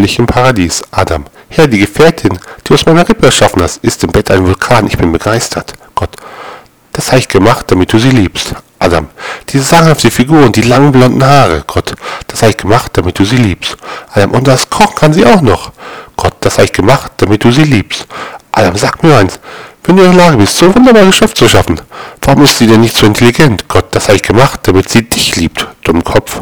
völlig im Paradies. Adam. Herr, die Gefährtin, die aus meiner Rippe erschaffen hast, ist im Bett ein Vulkan. Ich bin begeistert. Gott. Das habe ich gemacht, damit du sie liebst. Adam. Diese sagenhafte Figur und die langen blonden Haare. Gott. Das habe ich gemacht, damit du sie liebst. Adam. Und das Kochen kann sie auch noch. Gott. Das habe ich gemacht, damit du sie liebst. Adam. Sag mir eins. Wenn du in der Lage bist, so wunderbare Geschäft zu schaffen, warum ist sie denn nicht so intelligent? Gott, das habe ich gemacht, damit sie dich liebt, Dummkopf.